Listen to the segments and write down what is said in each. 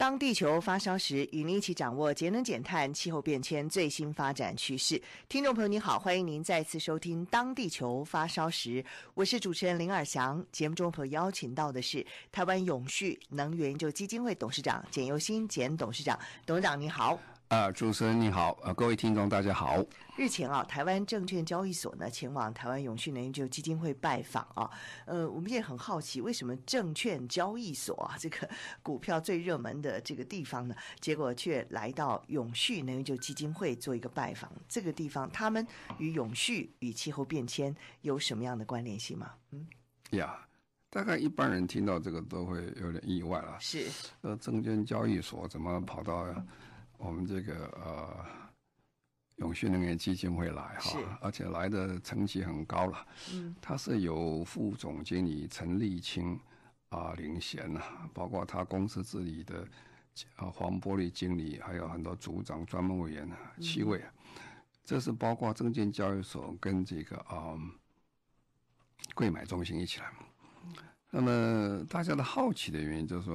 当地球发烧时，与您一起掌握节能减碳、气候变迁最新发展趋势。听众朋友你好，欢迎您再次收听《当地球发烧时》，我是主持人林尔翔。节目中所邀请到的是台湾永续能源研究基金会董事长简又新简董事长，董事长你好。啊，主持人你好，呃，各位听众大家好。日前啊，台湾证券交易所呢前往台湾永续能源就基金会拜访啊，呃，我们也很好奇，为什么证券交易所啊这个 股票最热门的这个地方呢，结果却来到永续能源就基金会做一个拜访？这个地方他们与永续与气候变迁有什么样的关联性吗？嗯，呀，yeah, 大概一般人听到这个都会有点意外了。是，呃，证券交易所怎么跑到？我们这个呃永续能源基金会来哈，而且来的层级很高了。嗯，他是由副总经理陈立清啊领衔呐，包括他公司治理的啊黄玻璃经理，还有很多组长、专门委员七位。这是包括证券交易所跟这个啊柜买中心一起来。那么大家的好奇的原因就是说，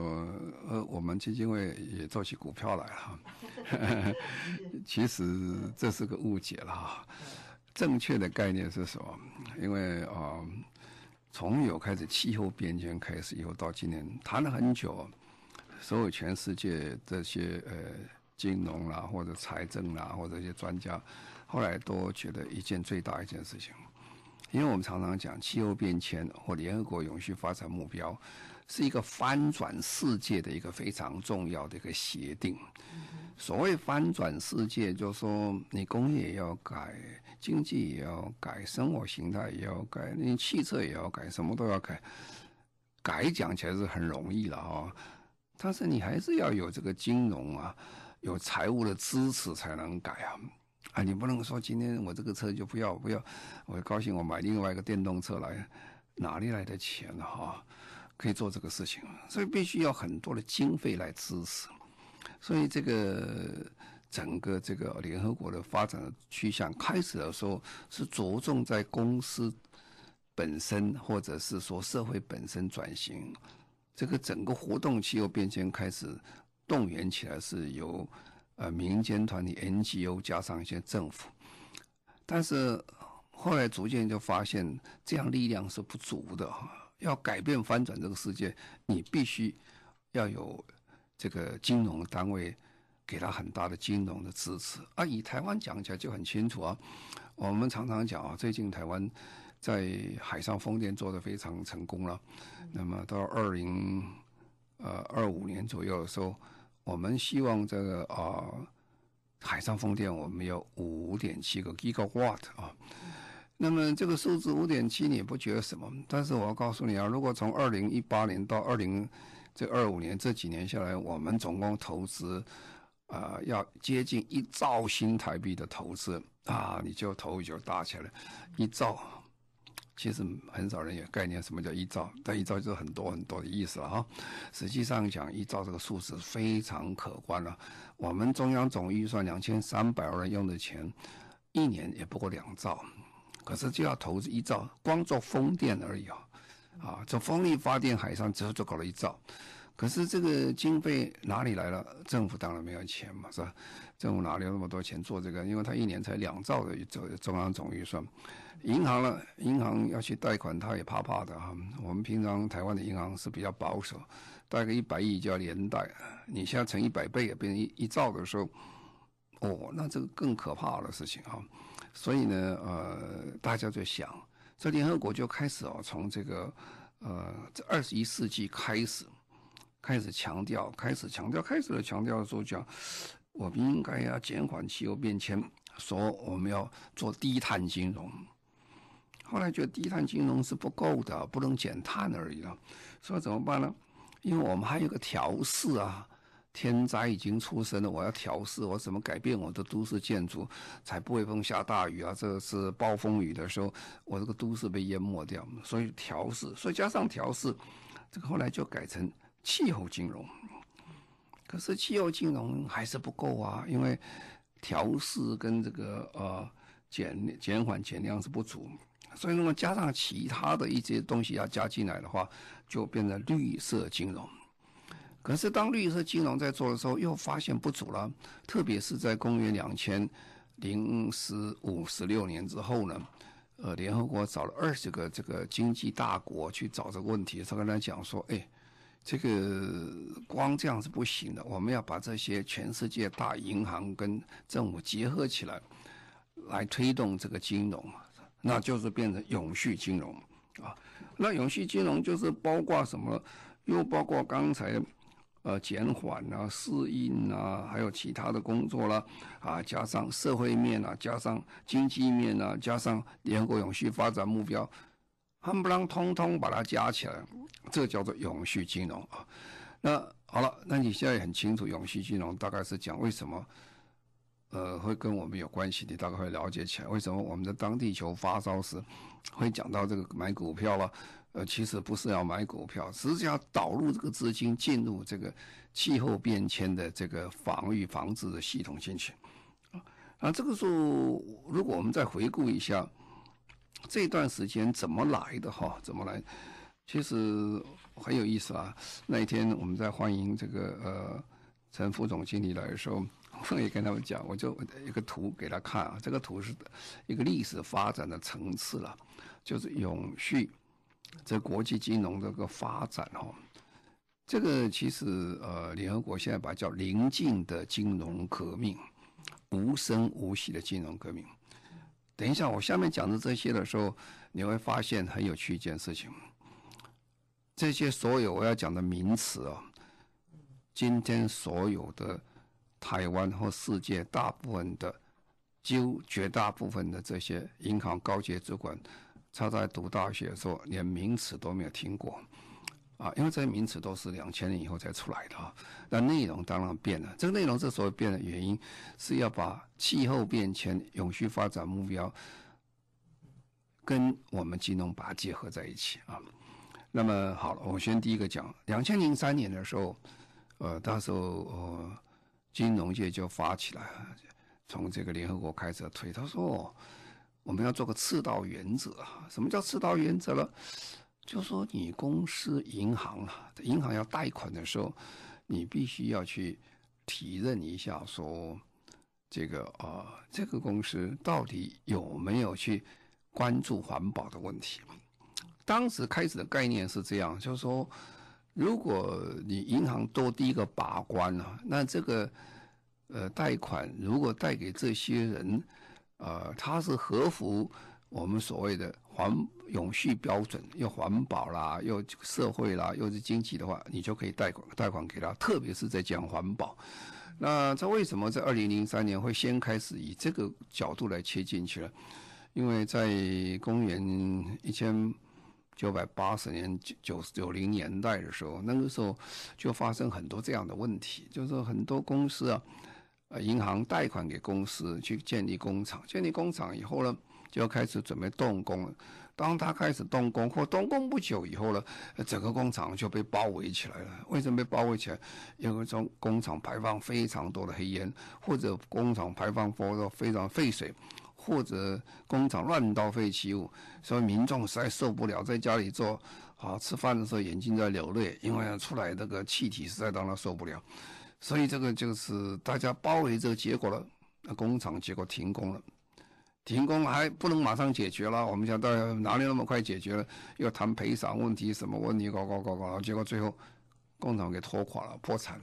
呃，我们基金会也做起股票来了。其实这是个误解了哈。正确的概念是什么？因为啊，从有开始气候变迁开始以后到今年谈了很久，所有全世界这些呃金融啦或者财政啦或者一些专家，后来都觉得一件最大一件事情。因为我们常常讲气候变迁或联合国永续发展目标，是一个翻转世界的一个非常重要的一个协定。所谓翻转世界，就是说你工业也要改，经济也要改，生活形态也要改，你汽车也要改，什么都要改。改讲起来是很容易了哈，但是你还是要有这个金融啊，有财务的支持才能改啊。啊，你不能说今天我这个车就不要不要，我高兴我买另外一个电动车来，哪里来的钱呢？哈，可以做这个事情，所以必须要很多的经费来支持。所以这个整个这个联合国的发展的趋向开始的时候是着重在公司本身，或者是说社会本身转型。这个整个活动气候变迁开始动员起来是由。呃，民间团体 NGO 加上一些政府，但是后来逐渐就发现这样力量是不足的哈。要改变翻转这个世界，你必须要有这个金融单位给他很大的金融的支持。啊，以台湾讲起来就很清楚啊。我们常常讲啊，最近台湾在海上风电做得非常成功了。那么到二零呃二五年左右的时候。我们希望这个啊、海上风电我们有五点七个 gigawatt 啊，那么这个数字五点七你不觉得什么，但是我要告诉你啊，如果从二零一八年到二零这二五年这几年下来，我们总共投资啊、呃、要接近一兆新台币的投资啊，你就头就大起来，一兆。其实很少人有概念，什么叫一兆？但一兆就是很多很多的意思了哈。实际上讲，一兆这个数字非常可观了。我们中央总预算两千三百万用的钱，一年也不过两兆，可是就要投资一兆，光做风电而已啊！啊，做风力发电，海上之后就搞了一兆。可是这个经费哪里来了？政府当然没有钱嘛，是吧？政府哪里有那么多钱做这个？因为他一年才两兆的中中央总预算。银行呢，银行要去贷款，他也怕怕的哈。我们平常台湾的银行是比较保守，贷个一百亿就要连贷。你现在乘一百倍也，变成一一兆的时候，哦，那这个更可怕的事情哈。所以呢，呃，大家就想，这联合国就开始哦，从这个呃这二十一世纪开始。开始强调，开始强调，开始了强调的时候讲，我们应该要减缓气候变迁，说我们要做低碳金融。后来觉得低碳金融是不够的，不能减碳而已了，所以怎么办呢？因为我们还有个调试啊。天灾已经出生了，我要调试，我怎么改变我的都市建筑，才不会风下大雨啊？这个是暴风雨的时候，我这个都市被淹没掉，所以调试，所以加上调试，这个后来就改成气候金融。可是气候金融还是不够啊，因为调试跟这个呃减减缓减量是不足，所以那么加上其他的一些东西要加进来的话，就变成绿色金融。可是，当绿色金融在做的时候，又发现不足了。特别是在公元两千零十五、十六年之后呢，呃，联合国找了二十个这个经济大国去找这个问题。他跟他讲说：“哎，这个光这样是不行的，我们要把这些全世界大银行跟政府结合起来，来推动这个金融，那就是变成永续金融啊。那永续金融就是包括什么？又包括刚才。”呃，减缓啊，适应啊，还有其他的工作啦，啊，加上社会面啊，加上经济面啊，加上联合国永续发展目标，夯不能通通把它加起来，这叫做永续金融啊。那好了，那你现在很清楚永续金融大概是讲为什么，呃，会跟我们有关系，你大概会了解起来，为什么我们的当地球发烧时会讲到这个买股票了。呃，其实不是要买股票，只是要导入这个资金进入这个气候变迁的这个防御防治的系统进去。啊，这个时候如果我们再回顾一下这段时间怎么来的哈，怎么来？其实很有意思啊。那一天我们在欢迎这个呃陈副总经理来的时候，我也跟他们讲，我就一个图给他看啊，这个图是一个历史发展的层次了，就是永续。这国际金融这个发展哈，这个其实呃，联合国现在把它叫临近的金融革命，无声无息的金融革命。等一下，我下面讲的这些的时候，你会发现很有趣一件事情。这些所有我要讲的名词啊，今天所有的台湾或世界大部分的，几乎绝大部分的这些银行高级主管。他在读大学的时候，连名词都没有听过，啊，因为这些名词都是两千年以后才出来的啊。那内容当然变了。这个内容之所以变的原因，是要把气候变迁、永续发展目标跟我们金融把它结合在一起啊。那么好了，我先第一个讲，两千零三年的时候，呃，那时候呃，金融界就发起来，从这个联合国开始推，他说。我们要做个赤道原则啊！什么叫赤道原则呢？就说，你公司银行啊，银行要贷款的时候，你必须要去体认一下，说这个啊，这个公司到底有没有去关注环保的问题？当时开始的概念是这样，就是说，如果你银行多第一个把关啊，那这个呃贷款如果贷给这些人。呃，他是合乎我们所谓的环永续标准，又环保啦，又社会啦，又是经济的话，你就可以贷款贷款给他。特别是在讲环保，那这为什么在二零零三年会先开始以这个角度来切进去了？因为在公元一千九百八十年九九九零年代的时候，那个时候就发生很多这样的问题，就是很多公司啊。呃，银行贷款给公司去建立工厂，建立工厂以后呢，就要开始准备动工了。当他开始动工或动工不久以后呢，整个工厂就被包围起来了。为什么被包围起来？因为从工厂排放非常多的黑烟，或者工厂排放多非常废水，或者工厂乱倒废弃物，所以民众实在受不了，在家里做啊吃饭的时候眼睛在流泪，因为出来那个气体实在让他受不了。所以这个就是大家包围这个结果了，工厂结果停工了，停工还不能马上解决了。我们想到哪里那么快解决了？要谈赔偿问题，什么问题？搞搞搞搞，结果最后工厂给拖垮了，破产。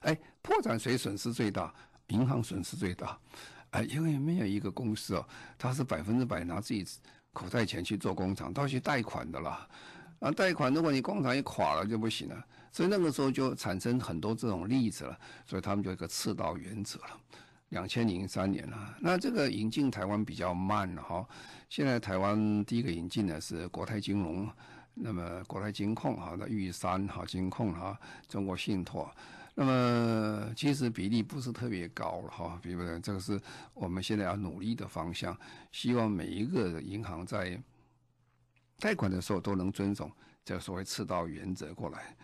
哎，破产谁损失最大？银行损失最大。哎，因为没有一个公司哦，他是百分之百拿自己口袋钱去做工厂，都去贷款的啦。啊，贷款如果你工厂一垮了就不行了。所以那个时候就产生很多这种例子了，所以他们就一个赤道原则了。两千零三年了，那这个引进台湾比较慢了哈。现在台湾第一个引进的是国泰金融，那么国泰金控哈，那玉山哈金控哈，中国信托，那么其实比例不是特别高了哈，比如说这个是我们现在要努力的方向，希望每一个银行在贷款的时候都能遵守这所谓赤道原则过来。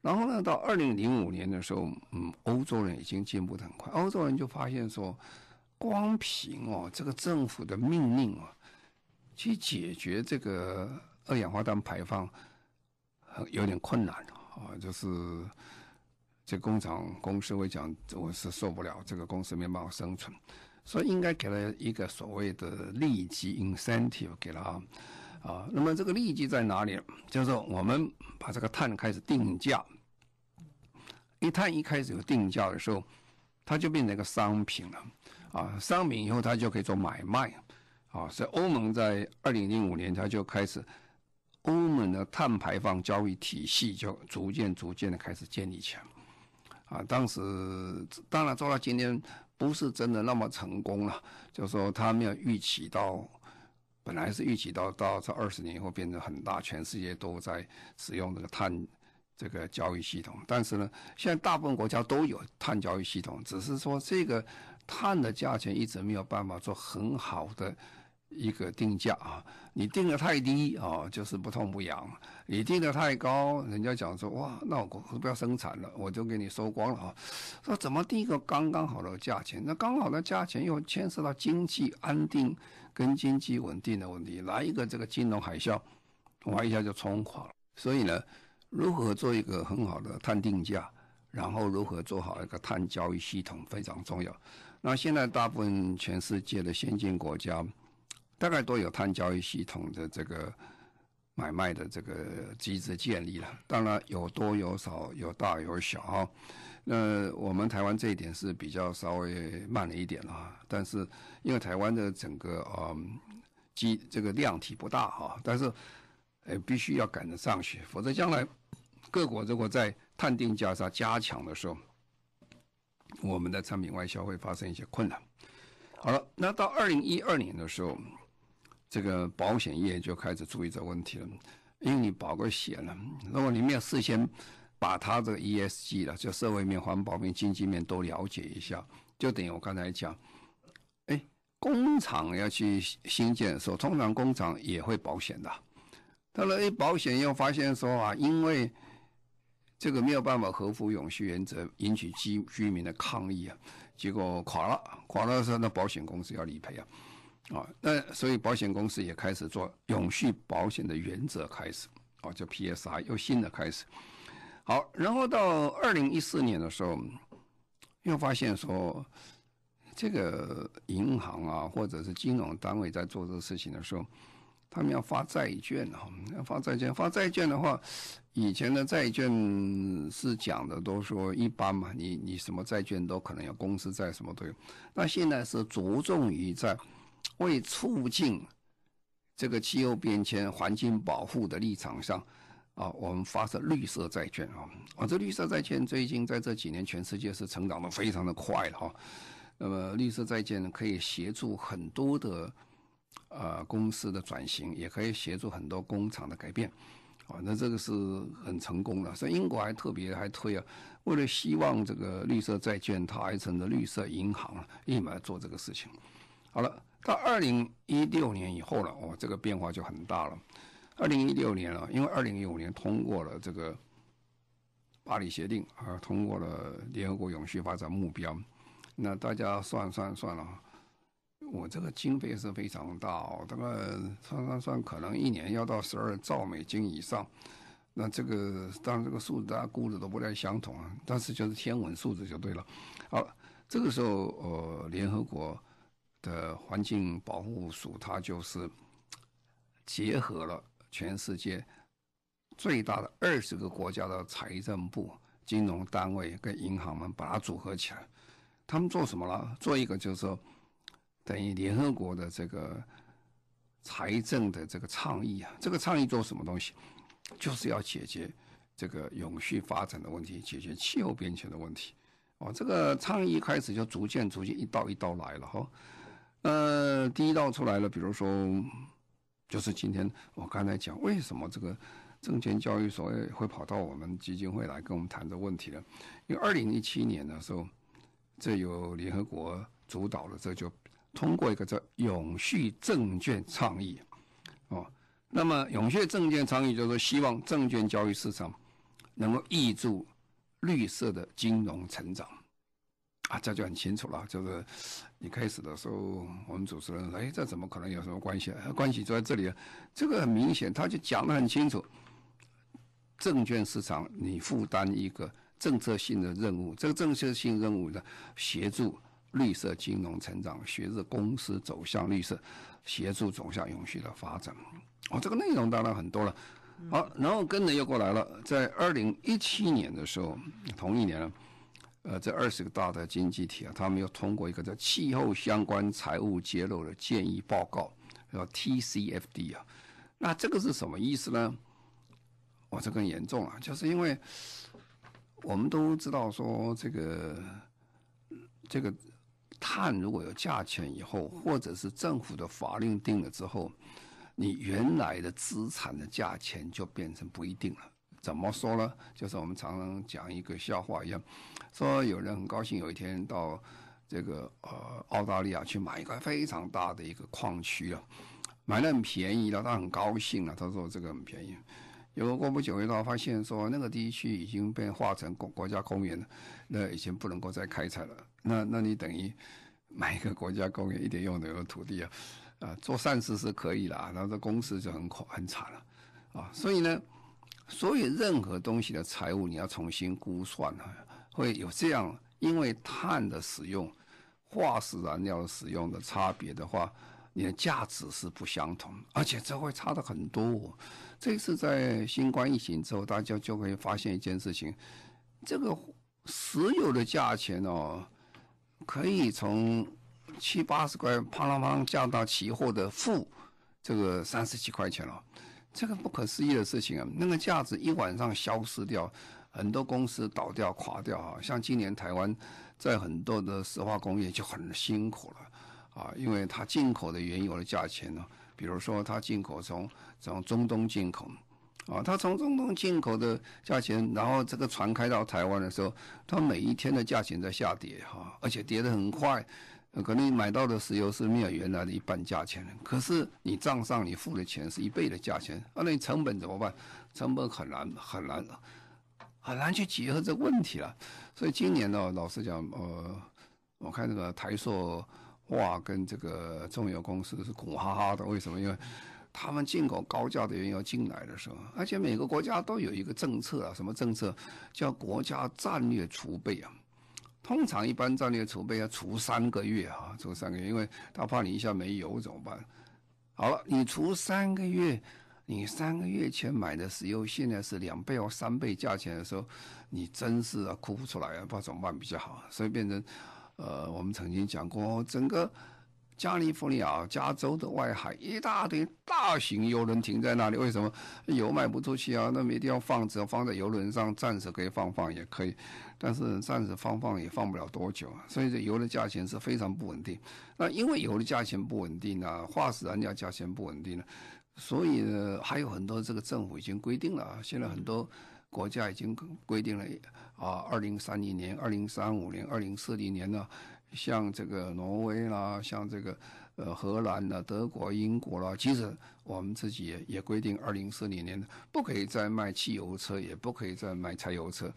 然后呢，到二零零五年的时候，嗯，欧洲人已经进步的很快，欧洲人就发现说，光凭哦这个政府的命令啊，去解决这个。二氧化碳排放很有点困难啊，就是这工厂公司会讲，我是受不了，这个公司没办法生存，所以应该给了一个所谓的利基 incentive 给了啊。啊那么这个利基在哪里？就是说我们把这个碳开始定价，一碳一开始有定价的时候，它就变成一个商品了啊。商品以后它就可以做买卖啊。所以欧盟在二零零五年它就开始。欧盟的碳排放交易体系就逐渐、逐渐的开始建立起来，啊，当时当然做到今天不是真的那么成功了，就说他没有预期到，本来是预期到到这二十年以后变成很大，全世界都在使用这个碳这个交易系统，但是呢，现在大部分国家都有碳交易系统，只是说这个碳的价钱一直没有办法做很好的。一个定价啊，你定的太低啊，就是不痛不痒；你定的太高，人家讲说哇，那我不要生产了，我就给你收光了啊。说怎么定一个刚刚好的价钱？那刚好的价钱又牵涉到经济安定跟经济稳定的问题。来一个这个金融海啸，哇一下就冲垮了。所以呢，如何做一个很好的碳定价，然后如何做好一个碳交易系统非常重要。那现在大部分全世界的先进国家。大概都有碳交易系统的这个买卖的这个机制建立了，当然有多有少，有大有小哈。那我们台湾这一点是比较稍微慢了一点啊，但是因为台湾的整个嗯机这个量体不大哈，但是呃必须要赶得上去，否则将来各国如果在碳定价上加强的时候，我们的产品外销会发生一些困难。好了，那到二零一二年的时候。这个保险业就开始注意这问题了，因为你保个险了，如果你没有事先把它这个 ESG 了，就社会面、环保面、经济面都了解一下，就等于我刚才讲，哎，工厂要去新建的时候，通常工厂也会保险的，到了一保险又发现说啊，因为这个没有办法合乎永续原则，引起居居民的抗议啊，结果垮了，垮了的时候，那保险公司要理赔啊。啊，那所以保险公司也开始做永续保险的原则开始，啊，叫 PSI 又新的开始。好，然后到二零一四年的时候，又发现说，这个银行啊，或者是金融单位在做这个事情的时候，他们要发债券啊，要发债券，发债券的话，以前的债券是讲的都说一般嘛，你你什么债券都可能有公司债，什么都有。那现在是着重于在为促进这个气候变迁、环境保护的立场上，啊，我们发射绿色债券啊，啊，这绿色债券最近在这几年全世界是成长的非常的快了哈。那么绿色债券可以协助很多的呃公司的转型，也可以协助很多工厂的改变，啊，那这个是很成功的。所以英国还特别还推啊，为了希望这个绿色债券，它还成了绿色银行，立马做这个事情。好了。到二零一六年以后了，哦，这个变化就很大了。二零一六年了，因为二零一五年通过了这个巴黎协定啊，通过了联合国永续发展目标。那大家算算算了，我这个经费是非常大哦，大概算算算，可能一年要到十二兆美金以上。那这个当然这个数字大家估的都不太相同啊，但是就是天文数字就对了。好，这个时候呃，联合国。的环境保护署，它就是结合了全世界最大的二十个国家的财政部、金融单位跟银行们，把它组合起来。他们做什么了？做一个就是说，等于联合国的这个财政的这个倡议啊。这个倡议做什么东西？就是要解决这个永续发展的问题，解决气候变迁的问题。哦，这个倡议一开始就逐渐、逐渐一道一道来了哈。呃，第一道出来了，比如说，就是今天我刚才讲，为什么这个证券交易所会跑到我们基金会来跟我们谈这问题呢？因为二零一七年的时候，这由联合国主导的，这就通过一个叫“永续证券倡议”哦。那么“永续证券倡议”就是，希望证券交易市场能够挹注绿色的金融成长。啊，这就很清楚了。就是一开始的时候，我们主持人说：“哎，这怎么可能有什么关系？关系就在这里啊。”这个很明显，他就讲得很清楚。证券市场，你负担一个政策性的任务，这个政策性任务呢，协助绿色金融成长，协助公司走向绿色，协助走向永续的发展。哦，这个内容当然很多了。好，然后跟着又过来了，在二零一七年的时候，同一年了。呃，这二十个大的经济体啊，他们又通过一个叫气候相关财务揭露的建议报告，叫 TCFD 啊。那这个是什么意思呢？哇，这更严重了！就是因为我们都知道说，这个这个碳如果有价钱以后，或者是政府的法令定了之后，你原来的资产的价钱就变成不一定了。怎么说呢？就是我们常常讲一个笑话一样，说有人很高兴有一天到这个呃澳大利亚去买一个非常大的一个矿区啊，买的很便宜了，他很高兴了，他说这个很便宜。结果过不久，他发现说那个地区已经被划成国国家公园了，那已经不能够再开采了。那那你等于买一个国家公园一点用都没有土地啊，啊，做善事是可以了，那这公司就很苦很惨了，啊，所以呢。所以任何东西的财务你要重新估算啊，会有这样，因为碳的使用、化石燃料的使用的差别的话，你的价值是不相同，而且这会差的很多。这次在新冠疫情之后，大家就会发现一件事情：这个石油的价钱哦，可以从七八十块啪啦啪啦降到期货的负这个三十几块钱了。这个不可思议的事情啊，那个价值一晚上消失掉，很多公司倒掉垮掉啊。像今年台湾在很多的石化工业就很辛苦了啊，因为它进口的原油的价钱呢，比如说它进口从从中东进口啊，它从中东进口的价钱，然后这个船开到台湾的时候，它每一天的价钱在下跌哈，而且跌得很快。可能你买到的石油是没有原来的一半价钱，可是你账上你付的钱是一倍的价钱，啊，那你成本怎么办？成本很难很难很难去结合这问题了。所以今年呢，老实讲，呃，我看这个台塑化跟这个中油公司都是苦哈哈的。为什么？因为他们进口高价的原油进来的时候，而且每个国家都有一个政策啊，什么政策？叫国家战略储备啊。通常一般战略储备要储三个月啊，储三个月，因为他怕你一下没油怎么办？好了，你储三个月，你三个月前买的石油现在是两倍或三倍价钱的时候，你真是啊哭不出来啊，不知道怎么办比较好。所以变成，呃，我们曾经讲过，整个。加利福尼亚、加州的外海一大堆大型邮轮停在那里，为什么油卖不出去啊？那没地方放，只要放在邮轮上，暂时可以放放也可以，但是暂时放放也放不了多久。所以这油的价钱是非常不稳定。那因为油的价钱不稳定啊，化石燃料价钱不稳定了，所以呢，还有很多这个政府已经规定了，现在很多国家已经规定了啊，二零三零年、二零三五年、二零四零年呢。像这个挪威啦，像这个呃荷兰啦、德国、英国啦，其实我们自己也也规定，二零四零年不可以再卖汽油车，也不可以再卖柴油车。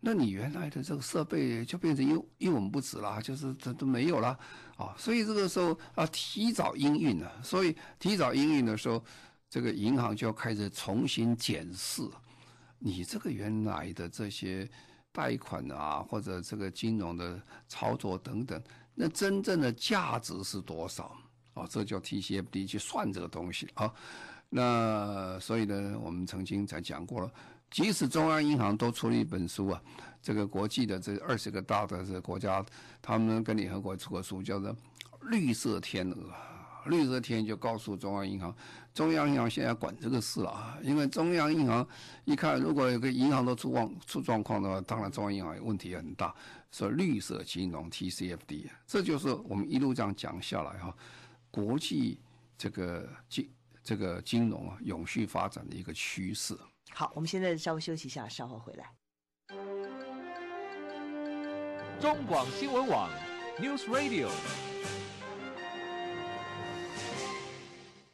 那你原来的这个设备就变成一一文不值啦，就是这都没有了啊。所以这个时候啊，提早营运了。所以提早营运的时候，这个银行就要开始重新检视你这个原来的这些。贷款啊，或者这个金融的操作等等，那真正的价值是多少啊？这叫 TCFD 去算这个东西啊。那所以呢，我们曾经才讲过了，即使中央银行都出了一本书啊，这个国际的这二十个大的这个国家，他们跟联合国出个书，叫做《绿色天鹅》。绿色天就告诉中央银行，中央银行现在管这个事了啊，因为中央银行一看，如果有个银行都出状出状况的话，当然中央银行问题很大。所以绿色金融 TCFD，这就是我们一路这样讲下来哈，国际这个金这个金融啊永续发展的一个趋势好，我们现在稍微休息一下，稍后回来。中广新闻网，News Radio。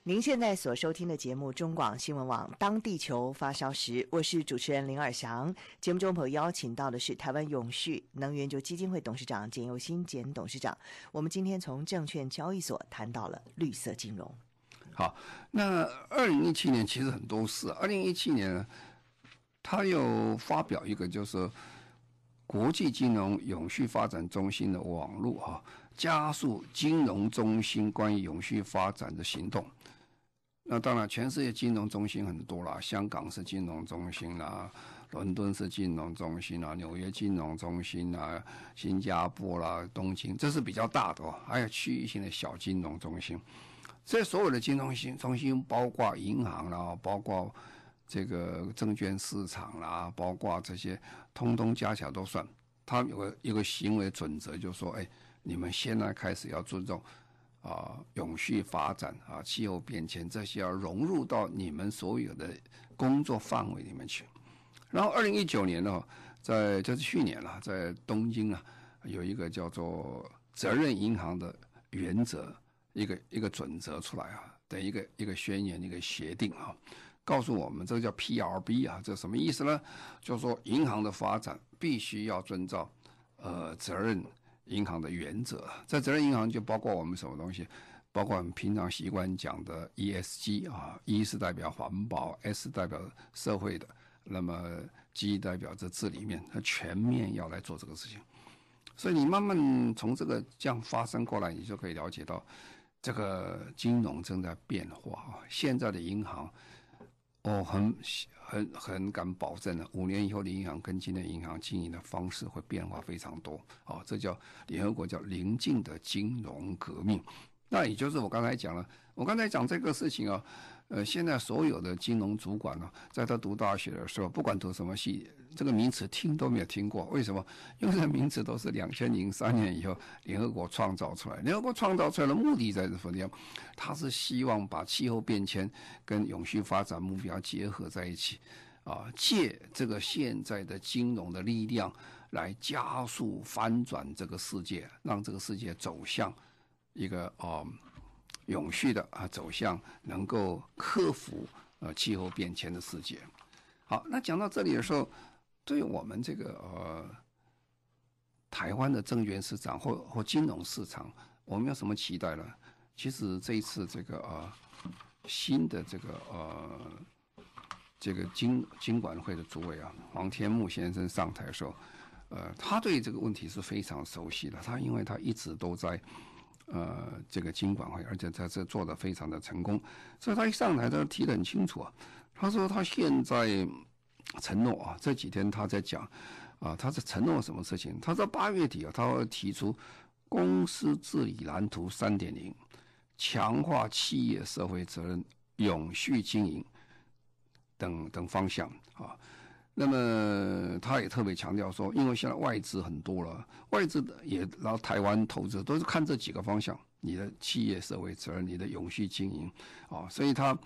您现在所收听的节目《中广新闻网》，当地球发烧时，我是主持人林尔祥。节目中朋友邀请到的是台湾永续能源就基金会董事长简又新简董事长。我们今天从证券交易所谈到了绿色金融。好，那二零一七年其实很多事。二零一七年，他又发表一个就是国际金融永续发展中心的网络哈，加速金融中心关于永续发展的行动。那当然，全世界金融中心很多啦，香港是金融中心啦，伦敦是金融中心啦，纽约金融中心啦，新加坡啦，东京，这是比较大的哦。还有区域性的小金融中心，这所有的金融中心中心，包括银行啦，包括这个证券市场啦，包括这些，通通加起来都算。他有个一个行为准则，就是说，哎，你们现在开始要尊重。啊，永续发展啊，气候变迁这些要融入到你们所有的工作范围里面去。然后，二零一九年呢，在就是去年了，在东京啊，有一个叫做责任银行的原则，一个一个准则出来啊，的一个一个宣言，一个协定啊，告诉我们这个叫 PRB 啊，这什么意思呢？就是说银行的发展必须要遵照呃责任。银行的原则，在责任银行就包括我们什么东西，包括我们平常习惯讲的 ESG 啊，E 是代表环保，S 代表社会的，那么 G 代表着治理面，它全面要来做这个事情。所以你慢慢从这个这样发生过来，你就可以了解到，这个金融正在变化啊。现在的银行，哦，很。很很敢保证的，五年以后的银行跟今天银行经营的方式会变化非常多，哦，这叫联合国叫临近的金融革命。那也就是我刚才讲了，我刚才讲这个事情啊，呃，现在所有的金融主管呢，在他读大学的时候，不管读什么系，这个名词听都没有听过。为什么？因为这名词都是两千零三年以后联合国创造出来。联合国创造出来的目的在什么地方？他是希望把气候变迁跟永续发展目标结合在一起，啊，借这个现在的金融的力量来加速翻转这个世界，让这个世界走向。一个啊，永续的啊，走向能够克服呃气候变迁的世界。好，那讲到这里的时候，对我们这个呃台湾的证券市场或或金融市场，我们有什么期待呢？其实这一次这个呃新的这个呃这个金金管会的主委啊，黄天牧先生上台的时候，呃，他对这个问题是非常熟悉的。他因为他一直都在。呃，这个经管会，而且在这做的非常的成功，所以他一上台，他提得很清楚啊。他说他现在承诺啊，这几天他在讲啊，他是承诺什么事情？他说八月底啊，他会提出公司治理蓝图三点零，强化企业社会责任、永续经营等等方向啊。那么他也特别强调说，因为现在外资很多了，外资的也然后台湾投资都是看这几个方向：你的企业社会责任、你的永续经营啊。所以他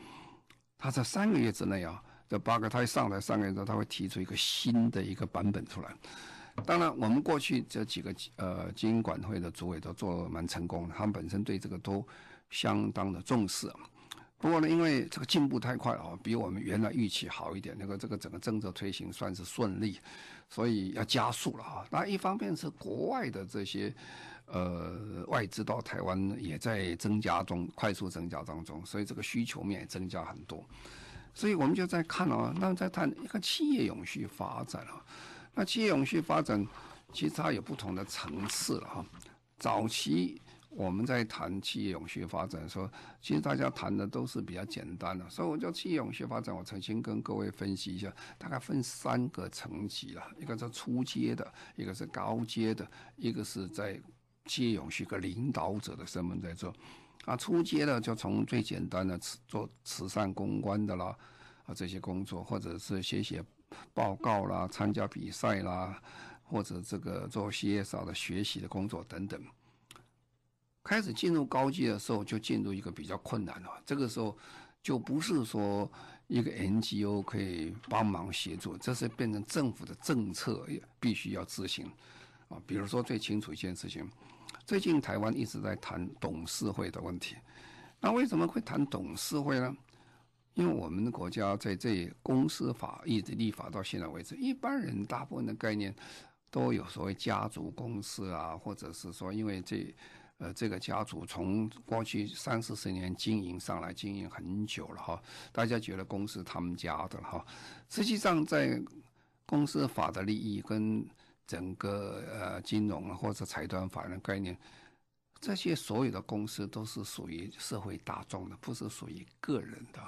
他在三个月之内啊，这八个他一上来三个月之后，他会提出一个新的一个版本出来。当然，我们过去这几个呃经管会的主委都做蛮成功的，他们本身对这个都相当的重视。不过呢，因为这个进步太快了，比我们原来预期好一点。那个这个整个政策推行算是顺利，所以要加速了哈。那一方面是国外的这些呃外资到台湾也在增加中，快速增加当中，所以这个需求面也增加很多。所以我们就在看啊，那在谈一个企业永续发展啊。那企业永续发展其实它有不同的层次了哈。早期。我们在谈企业永续发展的时候，其实大家谈的都是比较简单的，所以我叫企业永续发展。我曾经跟各位分析一下，大概分三个层级了，一个是初阶的，一个是高阶的，一个是在企业永续个领导者的身份在做。啊，初阶的就从最简单的做慈善公关的啦，啊这些工作，或者是写写报告啦、参加比赛啦，或者这个做 CSR 的学习的工作等等。开始进入高阶的时候，就进入一个比较困难了。这个时候，就不是说一个 NGO 可以帮忙协助，这是变成政府的政策，也必须要执行啊。比如说最清楚一件事情，最近台湾一直在谈董事会的问题，那为什么会谈董事会呢？因为我们的国家在这公司法一直立法到现在为止，一般人大部分的概念都有所谓家族公司啊，或者是说因为这。呃，这个家族从过去三四十年经营上来，经营很久了哈，大家觉得公司他们家的哈，实际上在公司法的利益跟整个呃金融啊或者财团法的概念，这些所有的公司都是属于社会大众的，不是属于个人的。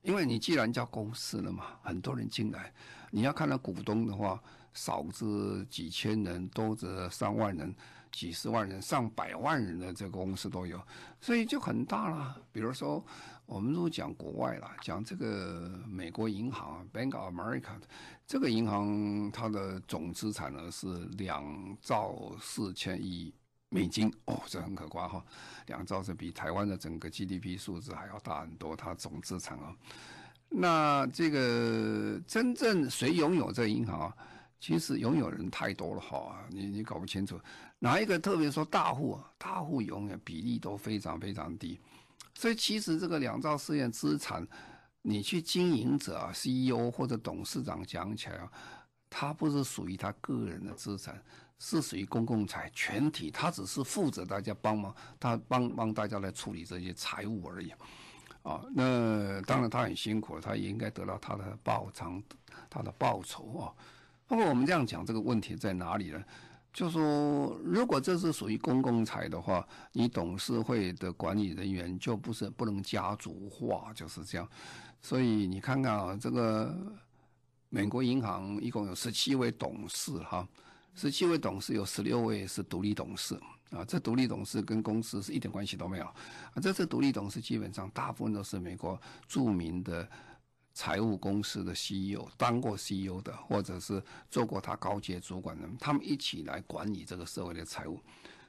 因为你既然叫公司了嘛，很多人进来，你要看到股东的话，少则几千人，多则上万人。几十万人、上百万人的这个公司都有，所以就很大了。比如说，我们如果讲国外了，讲这个美国银行 Bank of America，这个银行它的总资产呢是两兆四千亿美金，哦，这很可观哈。两兆是比台湾的整个 GDP 数字还要大很多，它总资产啊。那这个真正谁拥有这银行啊？其实拥有人太多了哈，你你搞不清楚哪一个，特别说大户，大户永远比例都非常非常低，所以其实这个两兆试验资产，你去经营者啊 CEO 或者董事长讲起来啊，他不是属于他个人的资产，是属于公共财全体，他只是负责大家帮忙，他帮帮大家来处理这些财务而已，啊，那当然他很辛苦，他也应该得到他的报偿，他的报酬啊。不过我们这样讲，这个问题在哪里呢？就说如果这是属于公共财的话，你董事会的管理人员就不是不能家族化，就是这样。所以你看看啊，这个美国银行一共有十七位董事哈，十七位董事有十六位是独立董事啊，这独立董事跟公司是一点关系都没有啊。这次独立董事基本上大部分都是美国著名的。财务公司的 CEO 当过 CEO 的，或者是做过他高阶主管的，他们一起来管理这个社会的财务。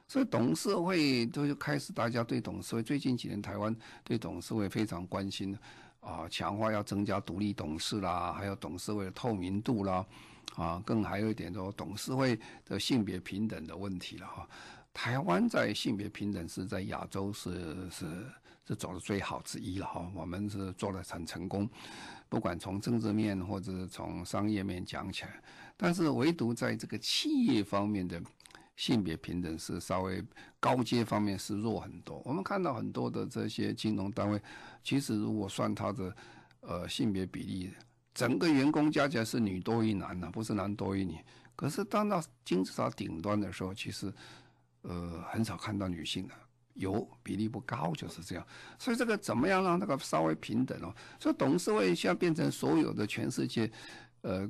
所以董事会就开始，大家对董事会最近几年台湾对董事会非常关心啊，强化要增加独立董事啦，还有董事会的透明度啦，啊，更还有一点说董事会的性别平等的问题了哈。台湾在性别平等是在亚洲是是是走的最好之一了哈，我们是做的很成功。不管从政治面或者从商业面讲起来，但是唯独在这个企业方面的性别平等是稍微高阶方面是弱很多。我们看到很多的这些金融单位，其实如果算它的呃性别比例，整个员工加起来是女多于男的，不是男多于女。可是当到金字塔顶端的时候，其实呃很少看到女性的。有比例不高，就是这样，所以这个怎么样让那个稍微平等哦？所以董事会现在变成所有的全世界，呃，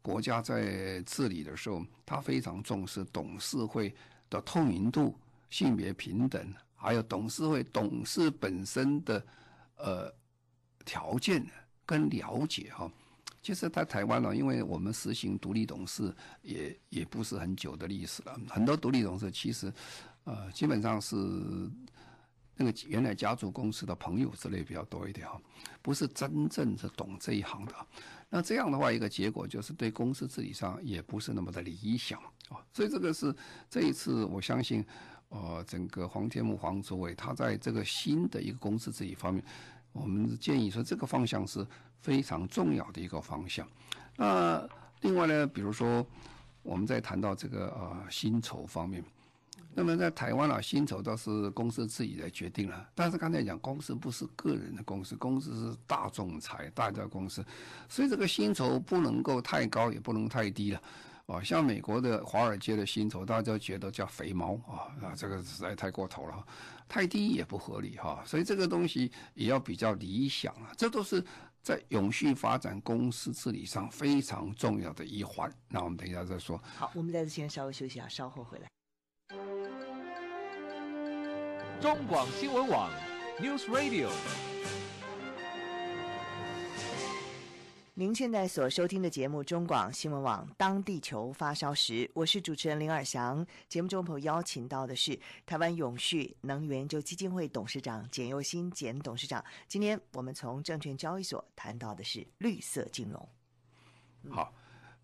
国家在治理的时候，他非常重视董事会的透明度、性别平等，还有董事会董事本身的呃条件跟了解哈。其实，在台湾呢，因为我们实行独立董事也也不是很久的历史了，很多独立董事其实。呃，基本上是那个原来家族公司的朋友之类比较多一点哈，不是真正是懂这一行的。那这样的话，一个结果就是对公司治理上也不是那么的理想啊。所以这个是这一次，我相信，呃，整个黄天木黄主委他在这个新的一个公司治理方面，我们建议说这个方向是非常重要的一个方向。那另外呢，比如说我们在谈到这个呃薪酬方面。那么在台湾啊，薪酬倒是公司自己来决定了。但是刚才讲，公司不是个人的公司，公司是大众财，大家公司，所以这个薪酬不能够太高，也不能太低了。啊，像美国的华尔街的薪酬，大家觉得叫肥猫啊，啊，这个实在太过头了，太低也不合理哈。所以这个东西也要比较理想啊，这都是在永续发展公司治理上非常重要的一环。那我们等一下再说。好，我们在这先稍微休息啊，稍后回来。中广新闻网，News Radio。您现在所收听的节目中广新闻网，当地球发烧时，我是主持人林尔祥。节目中朋友邀请到的是台湾永续能源研究基金会董事长简又新简董事长。今天我们从证券交易所谈到的是绿色金融。好，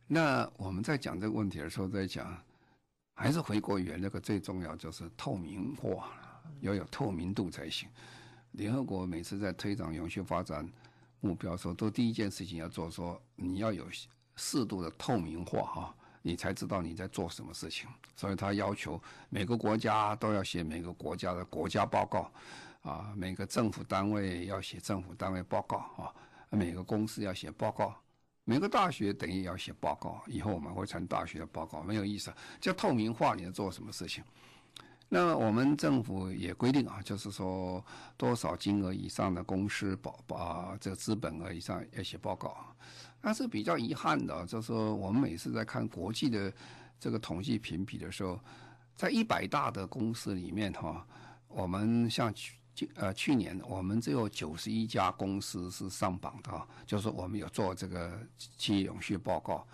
那我们在讲这个问题的时候，在讲还是回归原那个最重要就是透明化，要有透明度才行。联合国每次在推广永续发展。目标时候，都第一件事情要做，说你要有适度的透明化哈，你才知道你在做什么事情。所以他要求每个国家都要写每个国家的国家报告，啊，每个政府单位要写政府单位报告啊，每个公司要写报告，每个大学等于要写报告。以后我们会传大学的报告，没有意思，叫透明化你在做什么事情。那我们政府也规定啊，就是说多少金额以上的公司报啊这个资本额以上要写报告。但是比较遗憾的，就是说我们每次在看国际的这个统计评比的时候，在一百大的公司里面哈，我们像去呃去年我们只有九十一家公司是上榜的，就是我们有做这个企业永续报告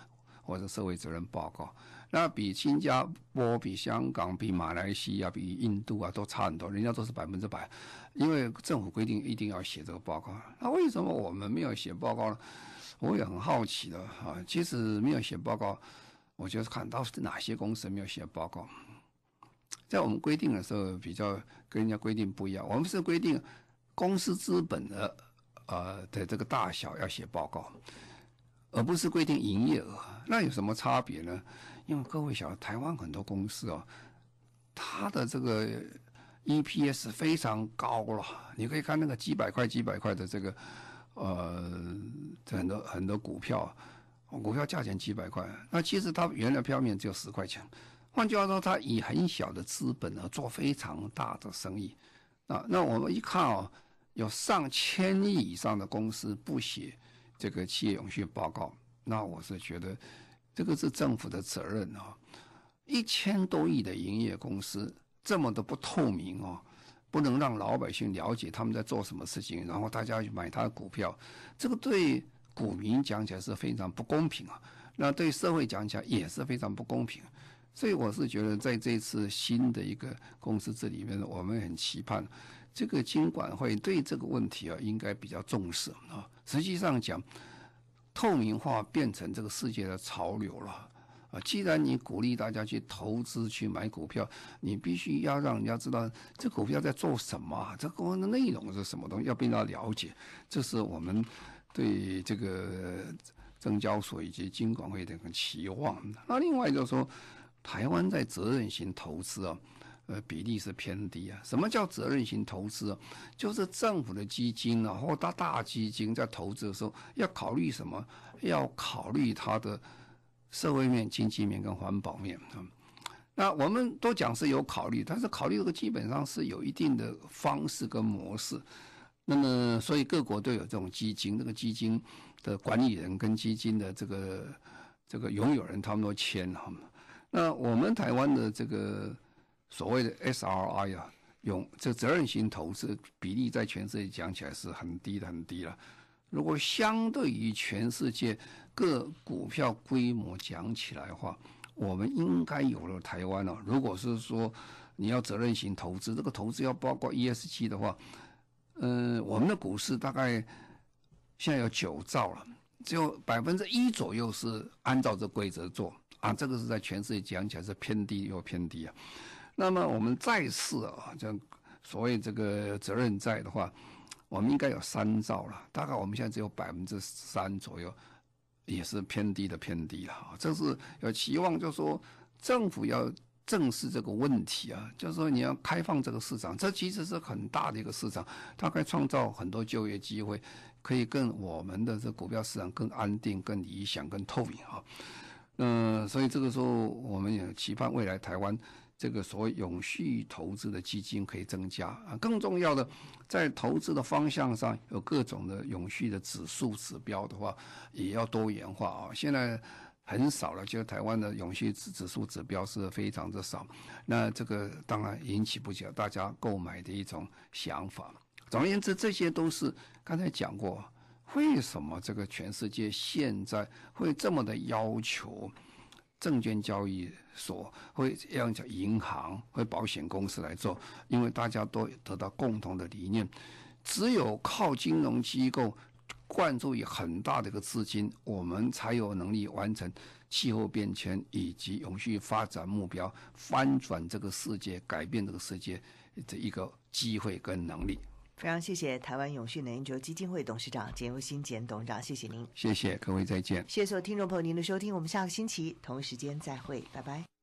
或者社会责任报告。那比新加坡、比香港、比马来西亚、比印度啊，都差很多。人家都是百分之百，因为政府规定一定要写这个报告。那为什么我们没有写报告呢？我也很好奇的啊。其实没有写报告，我就是看到是哪些公司没有写报告。在我们规定的时候，比较跟人家规定不一样。我们是规定公司资本的呃的这个大小要写报告，而不是规定营业额。那有什么差别呢？因为各位晓得，台湾很多公司哦，它的这个 EPS 非常高了。你可以看那个几百块、几百块的这个，呃，很多很多股票，股票价钱几百块，那其实它原来票面只有十块钱。换句话说，它以很小的资本呢做非常大的生意。那那我们一看哦，有上千亿以上的公司不写这个企业永续报告，那我是觉得。这个是政府的责任啊！一千多亿的营业公司这么的不透明哦，不能让老百姓了解他们在做什么事情，然后大家去买他的股票，这个对股民讲起来是非常不公平啊！那对社会讲起来也是非常不公平。所以我是觉得，在这次新的一个公司这里面，我们很期盼这个金管会对这个问题啊，应该比较重视啊。实际上讲。透明化变成这个世界的潮流了啊！既然你鼓励大家去投资、去买股票，你必须要让人家知道这股票在做什么，这个的内容是什么东西，要被他了解。这是我们对这个证交所以及金管会的一个期望。那另外就是说，台湾在责任型投资啊。呃，比例是偏低啊。什么叫责任型投资啊？就是政府的基金啊，或大大基金在投资的时候，要考虑什么？要考虑它的社会面、经济面跟环保面啊。那我们都讲是有考虑，但是考虑这个基本上是有一定的方式跟模式。那么，所以各国都有这种基金，这个基金的管理人跟基金的这个这个拥有人，他们都签了。那我们台湾的这个。所谓的 SRI 啊，用这责任型投资比例在全世界讲起来是很低的，很低了。如果相对于全世界各股票规模讲起来的话，我们应该有了台湾了。如果是说你要责任型投资，这个投资要包括 ESG 的话，嗯，我们的股市大概现在有九兆了，只有百分之一左右是按照这规则做啊。这个是在全世界讲起来是偏低又偏低啊。那么我们债市啊，这所谓这个责任债的话，我们应该有三兆了。大概我们现在只有百分之三左右，也是偏低的偏低了。这是有期望，就是说政府要正视这个问题啊，就是说你要开放这个市场，这其实是很大的一个市场，大概创造很多就业机会，可以跟我们的这股票市场更安定、更理想、更透明啊。嗯，所以这个时候我们也期盼未来台湾。这个所谓永续投资的基金可以增加啊，更重要的，在投资的方向上有各种的永续的指数指标的话，也要多元化啊。现在很少了，就台湾的永续指指数指标是非常的少，那这个当然引起不了大家购买的一种想法。总而言之，这些都是刚才讲过，为什么这个全世界现在会这么的要求证券交易所，会这样讲银行、会保险公司来做？因为大家都得到共同的理念，只有靠金融机构灌注于很大的一个资金，我们才有能力完成气候变迁以及永续发展目标，翻转这个世界、改变这个世界的一个机会跟能力。非常谢谢台湾永续能源基基金会董事长简又新简董事长，谢谢您。谢谢各位，再见。谢谢所有听众朋友您的收听，我们下个星期同一时间再会，拜拜。